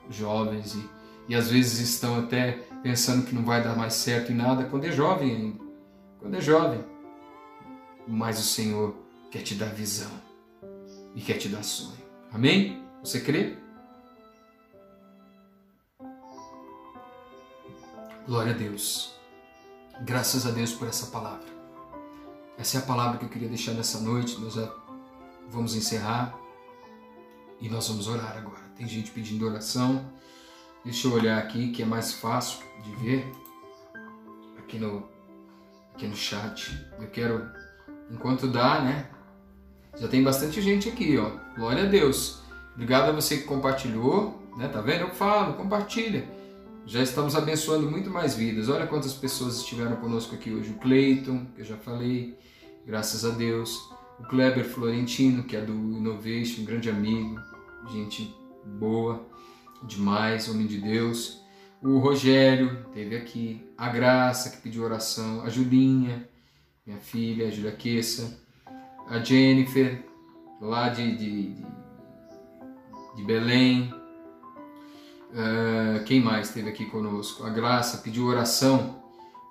jovens e, e às vezes estão até pensando que não vai dar mais certo em nada quando é jovem ainda. Quando é jovem. Mas o Senhor quer te dar visão e quer te dar sonho. Amém? Você crê? Glória a Deus. Graças a Deus por essa palavra. Essa é a palavra que eu queria deixar nessa noite. Nós vamos encerrar e nós vamos orar agora. Tem gente pedindo oração. Deixa eu olhar aqui que é mais fácil de ver aqui no aqui no chat. Eu quero enquanto dá, né? Já tem bastante gente aqui, ó. Glória a Deus. Obrigado a você que compartilhou, né? Tá vendo? Eu falo, compartilha. Já estamos abençoando muito mais vidas. Olha quantas pessoas estiveram conosco aqui hoje. O Cleiton, que eu já falei, graças a Deus. O Kleber Florentino, que é do Innovation, um grande amigo, gente boa demais, homem de Deus. O Rogério teve aqui. A Graça, que pediu oração. A Julinha, minha filha, a Julia Queça. A Jennifer, lá de, de, de, de Belém. Uh, quem mais esteve aqui conosco? A Graça pediu oração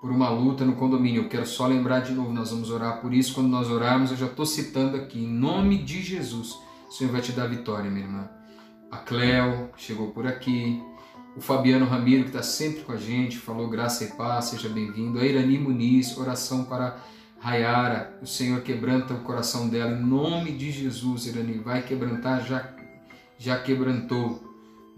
por uma luta no condomínio. Eu quero só lembrar de novo, nós vamos orar por isso. Quando nós orarmos, eu já estou citando aqui, em nome de Jesus, o Senhor vai te dar vitória, minha irmã. A Cleo chegou por aqui. O Fabiano Ramiro, que está sempre com a gente, falou graça e paz, seja bem-vindo. A Irani Muniz, oração para Rayara. O Senhor quebranta o coração dela, em nome de Jesus, Irani. Vai quebrantar, já, já quebrantou,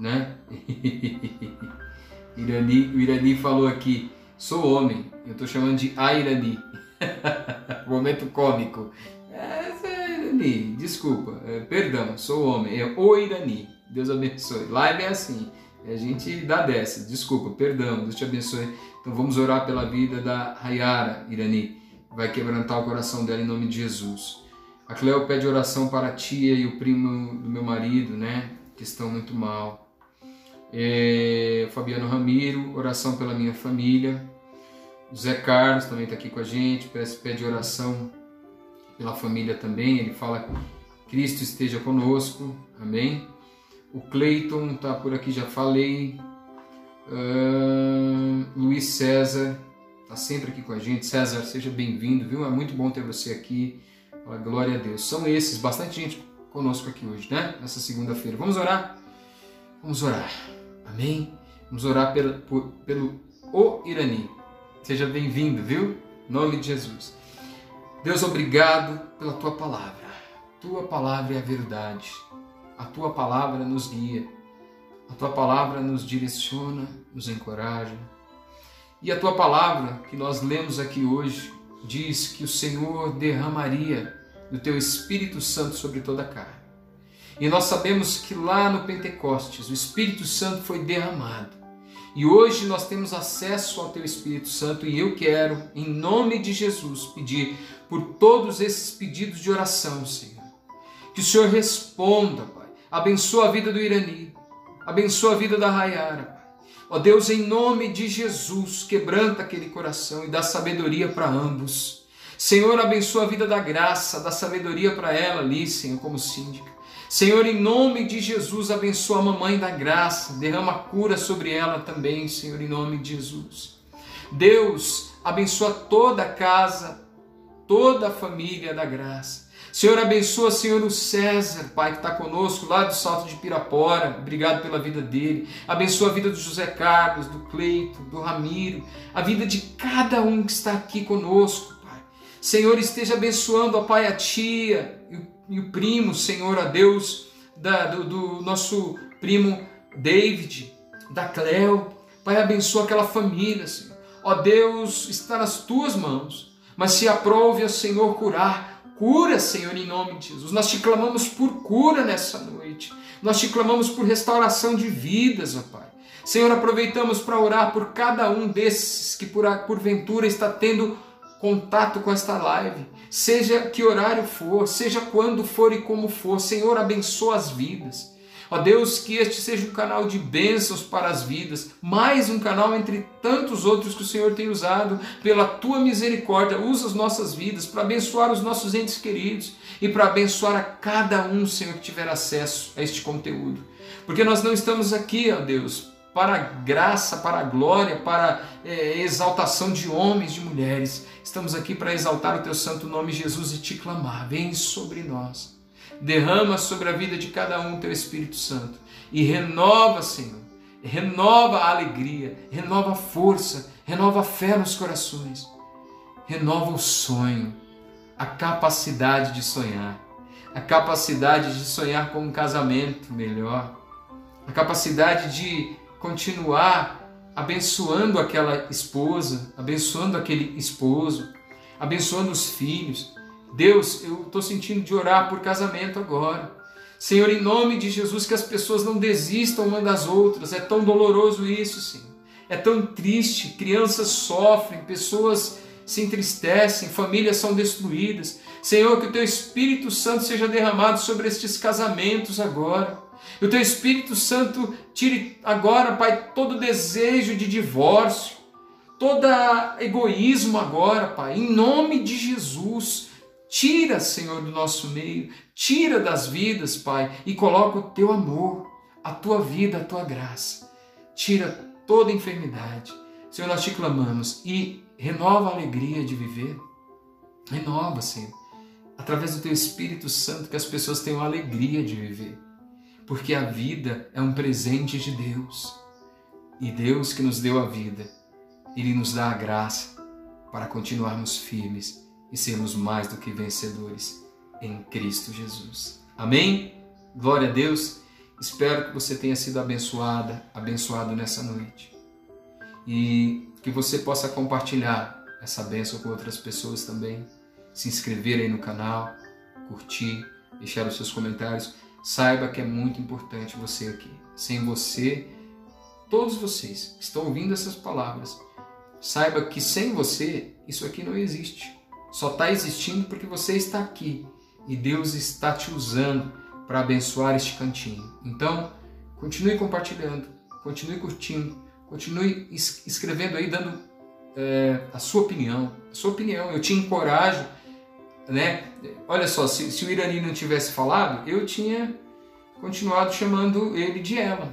né? Irani, o Irani falou aqui, Sou homem, eu estou chamando de Airani. Momento cômico. É, é, Irani, desculpa, é, perdão, sou homem, é o Irani. Deus abençoe. Live é assim, a gente dá dessa, desculpa, perdão, Deus te abençoe. Então vamos orar pela vida da Rayara Irani. Vai quebrantar o coração dela em nome de Jesus. A Cleo pede oração para a tia e o primo do meu marido, né? Que estão muito mal. É, Fabiano Ramiro, oração pela minha família. José Carlos também está aqui com a gente, pede oração pela família também. Ele fala Cristo esteja conosco, amém. O Cleiton está por aqui, já falei. Uh, Luiz César está sempre aqui com a gente. César, seja bem-vindo, viu? É muito bom ter você aqui. Fala, glória a Deus. São esses, bastante gente conosco aqui hoje, né? Nessa segunda-feira. Vamos orar? Vamos orar. Amém? Vamos orar pelo, por, pelo o Irani. Seja bem-vindo, viu? Em nome de Jesus. Deus, obrigado pela tua palavra. Tua palavra é a verdade. A tua palavra nos guia. A tua palavra nos direciona, nos encoraja. E a tua palavra que nós lemos aqui hoje diz que o Senhor derramaria do teu Espírito Santo sobre toda a carne. E nós sabemos que lá no Pentecostes o Espírito Santo foi derramado. E hoje nós temos acesso ao Teu Espírito Santo e eu quero, em nome de Jesus, pedir por todos esses pedidos de oração, Senhor. Que o Senhor responda, Pai. Abençoa a vida do Irani, abençoa a vida da Rayara, Pai. Ó Deus, em nome de Jesus, quebranta aquele coração e dá sabedoria para ambos. Senhor, abençoa a vida da graça, dá sabedoria para ela ali, Senhor, como síndica. Senhor, em nome de Jesus, abençoa a mamãe da graça, derrama cura sobre ela também, Senhor, em nome de Jesus. Deus, abençoa toda a casa, toda a família da graça. Senhor, abençoa, Senhor, o César, Pai, que está conosco lá do Salto de Pirapora. Obrigado pela vida dele. Abençoa a vida do José Carlos, do Cleito, do Ramiro, a vida de cada um que está aqui conosco, Pai. Senhor, esteja abençoando, ó Pai, a tia e o o primo, Senhor, a Deus, da, do, do nosso primo David, da Cleo. Pai, abençoa aquela família, Senhor. Ó Deus, está nas tuas mãos, mas se aprove, Senhor, curar. Cura, Senhor, em nome de Jesus. Nós te clamamos por cura nessa noite. Nós te clamamos por restauração de vidas, ó Pai. Senhor, aproveitamos para orar por cada um desses que por, porventura está tendo contato com esta live, seja que horário for, seja quando for e como for, Senhor, abençoa as vidas. Ó Deus, que este seja um canal de bênçãos para as vidas, mais um canal entre tantos outros que o Senhor tem usado pela tua misericórdia. Usa as nossas vidas para abençoar os nossos entes queridos e para abençoar a cada um, Senhor, que tiver acesso a este conteúdo. Porque nós não estamos aqui, ó Deus, para a graça, para a glória, para é, exaltação de homens, de mulheres. Estamos aqui para exaltar o teu santo nome, Jesus, e te clamar. Vem sobre nós. Derrama sobre a vida de cada um teu Espírito Santo e renova, Senhor. Renova a alegria, renova a força, renova a fé nos corações. Renova o sonho, a capacidade de sonhar, a capacidade de sonhar com um casamento melhor, a capacidade de continuar abençoando aquela esposa, abençoando aquele esposo, abençoando os filhos. Deus, eu estou sentindo de orar por casamento agora. Senhor, em nome de Jesus, que as pessoas não desistam uma das outras. É tão doloroso isso, Senhor. É tão triste. Crianças sofrem, pessoas se entristecem, famílias são destruídas. Senhor, que o teu Espírito Santo seja derramado sobre estes casamentos agora. Que o teu Espírito Santo tire agora, Pai, todo desejo de divórcio, todo egoísmo agora, Pai, em nome de Jesus. Tira, Senhor, do nosso meio, tira das vidas, Pai, e coloca o teu amor, a tua vida, a tua graça. Tira toda enfermidade. Senhor, nós te clamamos e renova a alegria de viver. Renova, Senhor, através do teu Espírito Santo, que as pessoas tenham alegria de viver. Porque a vida é um presente de Deus. E Deus que nos deu a vida, Ele nos dá a graça para continuarmos firmes e sermos mais do que vencedores em Cristo Jesus. Amém? Glória a Deus. Espero que você tenha sido abençoada, abençoado nessa noite. E que você possa compartilhar essa bênção com outras pessoas também. Se inscrever aí no canal, curtir, deixar os seus comentários. Saiba que é muito importante você aqui. Sem você, todos vocês que estão ouvindo essas palavras, saiba que sem você, isso aqui não existe. Só está existindo porque você está aqui e Deus está te usando para abençoar este cantinho. Então, continue compartilhando, continue curtindo, continue escrevendo aí, dando é, a sua opinião. A sua opinião, eu te encorajo, né? Olha só, se, se o Irani não tivesse falado, eu tinha continuado chamando ele de ela.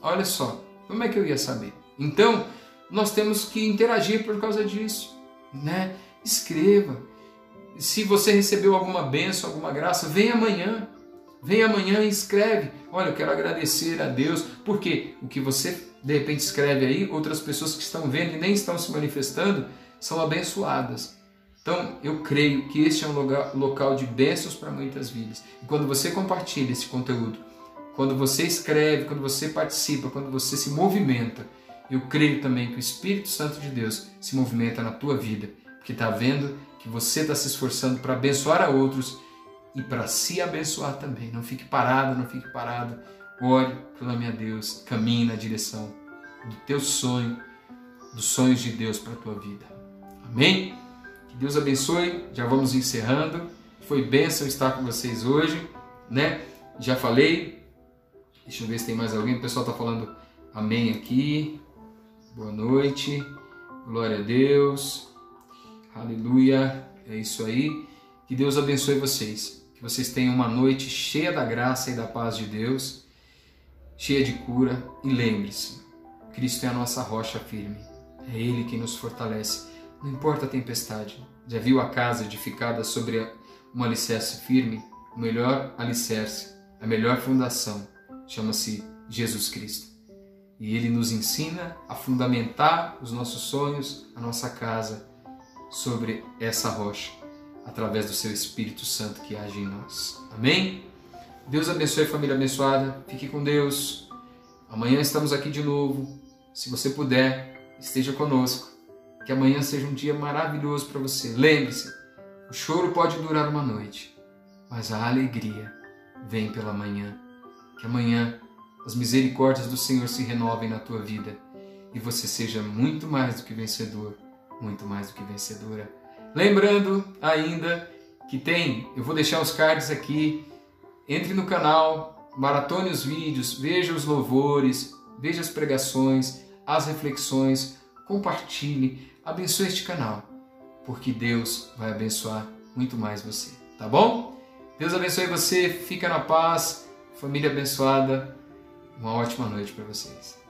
Olha só, como é que eu ia saber? Então, nós temos que interagir por causa disso, né? escreva. Se você recebeu alguma benção, alguma graça, vem amanhã. Vem amanhã e escreve. Olha, eu quero agradecer a Deus, porque o que você de repente escreve aí, outras pessoas que estão vendo e nem estão se manifestando são abençoadas. Então, eu creio que este é um local de bênçãos para muitas vidas. E quando você compartilha esse conteúdo, quando você escreve, quando você participa, quando você se movimenta, eu creio também que o Espírito Santo de Deus se movimenta na tua vida que está vendo que você está se esforçando para abençoar a outros e para se abençoar também. Não fique parado, não fique parado. Ore, clame a Deus, caminhe na direção do teu sonho, dos sonhos de Deus para a tua vida. Amém? Deus abençoe. Já vamos encerrando. Foi bênção estar com vocês hoje, né? Já falei. Deixa eu ver se tem mais alguém. O pessoal está falando amém aqui. Boa noite. Glória a Deus. Aleluia. É isso aí. Que Deus abençoe vocês. Que vocês tenham uma noite cheia da graça e da paz de Deus, cheia de cura. E lembre-se: Cristo é a nossa rocha firme. É Ele que nos fortalece. Não importa a tempestade. Já viu a casa edificada sobre um alicerce firme? O melhor alicerce, a melhor fundação, chama-se Jesus Cristo. E Ele nos ensina a fundamentar os nossos sonhos, a nossa casa sobre essa rocha, através do seu Espírito Santo que age em nós. Amém? Deus abençoe a família abençoada. Fique com Deus. Amanhã estamos aqui de novo. Se você puder, esteja conosco. Que amanhã seja um dia maravilhoso para você. Lembre-se, o choro pode durar uma noite, mas a alegria vem pela manhã. Que amanhã as misericórdias do Senhor se renovem na tua vida e você seja muito mais do que vencedor muito mais do que vencedora. Lembrando ainda que tem, eu vou deixar os cards aqui. Entre no canal, maratone os vídeos, veja os louvores, veja as pregações, as reflexões, compartilhe, abençoe este canal, porque Deus vai abençoar muito mais você, tá bom? Deus abençoe você, fica na paz, família abençoada, uma ótima noite para vocês.